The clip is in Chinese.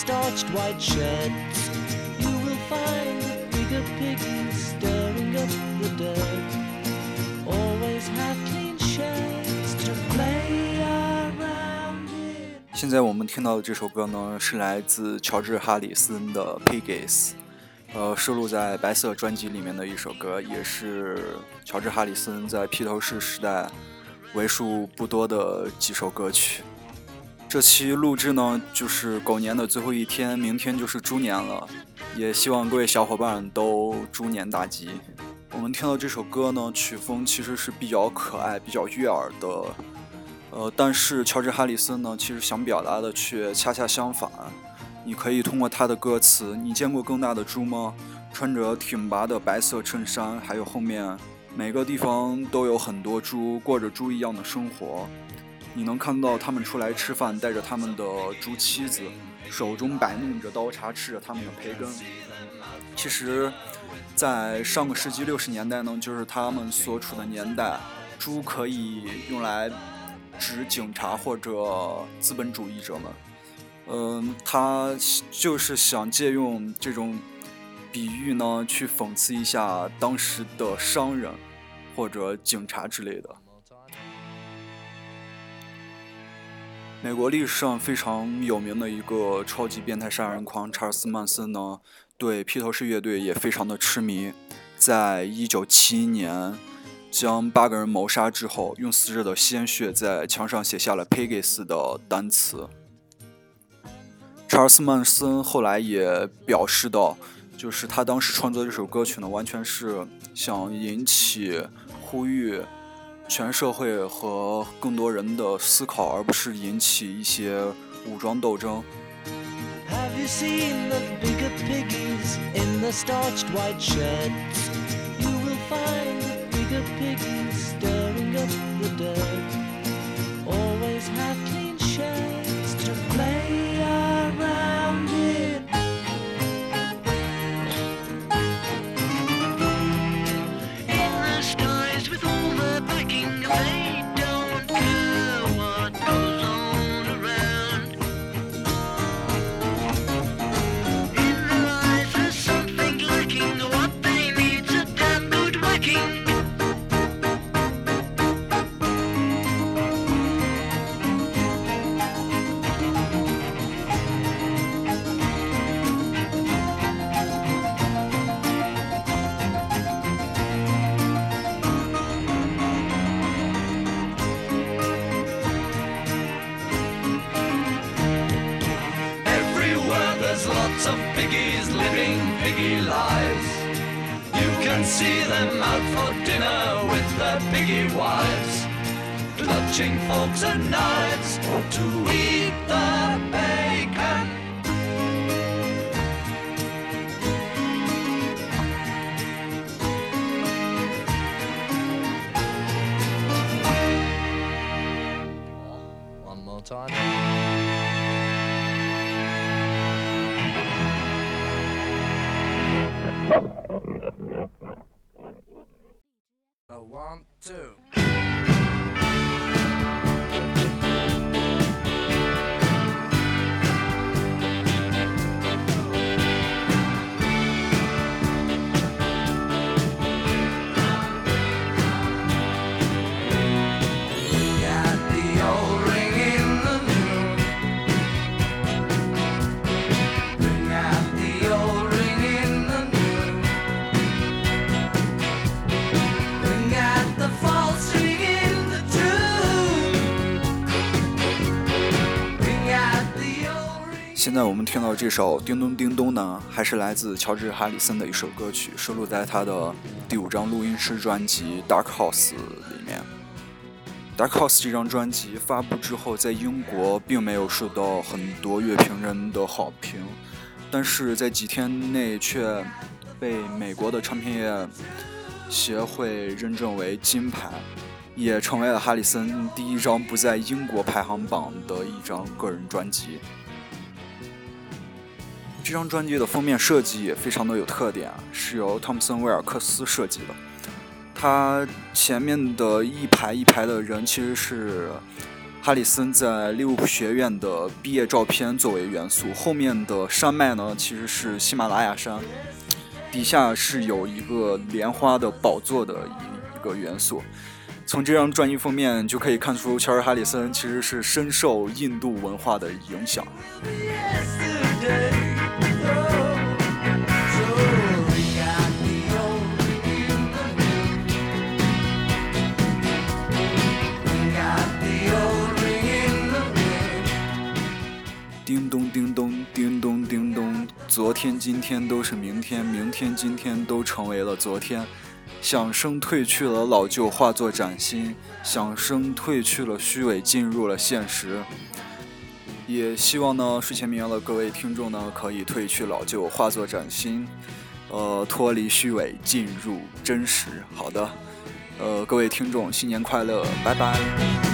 starched white shirts? You will find the bigger piggies stirring up the dirt. Always have 现在我们听到的这首歌呢，是来自乔治·哈里森的《Piggies》，呃，收录在白色专辑里面的一首歌，也是乔治·哈里森在披头士时代为数不多的几首歌曲。这期录制呢，就是狗年的最后一天，明天就是猪年了，也希望各位小伙伴都猪年大吉。我们听到这首歌呢，曲风其实是比较可爱、比较悦耳的。呃，但是乔治·哈里森呢，其实想表达的却恰恰相反。你可以通过他的歌词，你见过更大的猪吗？穿着挺拔的白色衬衫，还有后面每个地方都有很多猪，过着猪一样的生活。你能看到他们出来吃饭，带着他们的猪妻子，手中摆弄着刀叉，吃着他们的培根。其实，在上个世纪六十年代呢，就是他们所处的年代，猪可以用来指警察或者资本主义者们。嗯，他就是想借用这种比喻呢，去讽刺一下当时的商人或者警察之类的。美国历史上非常有名的一个超级变态杀人狂查尔斯·曼森呢，对披头士乐队也非常的痴迷。在一九七一年，将八个人谋杀之后，用死者的鲜血在墙上写下了 “Piggies” 的单词。查尔斯·曼森后来也表示到，就是他当时创作这首歌曲呢，完全是想引起呼吁全社会和更多人的思考，而不是引起一些武装斗争。Have you seen the? piggy stirring up the day. Lots of piggies living piggy lives. You can see them out for dinner with their piggy wives, clutching forks and knives to eat the bacon. One more time. 现在我们听到这首《叮咚叮咚》呢，还是来自乔治·哈里森的一首歌曲，收录在他的第五张录音室专辑《Dark House》里面。《Dark House》这张专辑发布之后，在英国并没有受到很多乐评人的好评，但是在几天内却被美国的唱片业协会认证为金牌，也成为了哈里森第一张不在英国排行榜的一张个人专辑。这张专辑的封面设计也非常的有特点，是由汤姆森·威尔克斯设计的。他前面的一排一排的人其实是哈里森在利物浦学院的毕业照片作为元素，后面的山脉呢其实是喜马拉雅山，底下是有一个莲花的宝座的一一个元素。从这张专辑封面就可以看出，乔治·哈里森其实是深受印度文化的影响。天今天都是明天，明天今天都成为了昨天。响声褪去了老旧，化作崭新；响声褪去了虚伪，进入了现实。也希望呢，睡前民谣的各位听众呢，可以褪去老旧，化作崭新，呃，脱离虚伪，进入真实。好的，呃，各位听众，新年快乐，拜拜。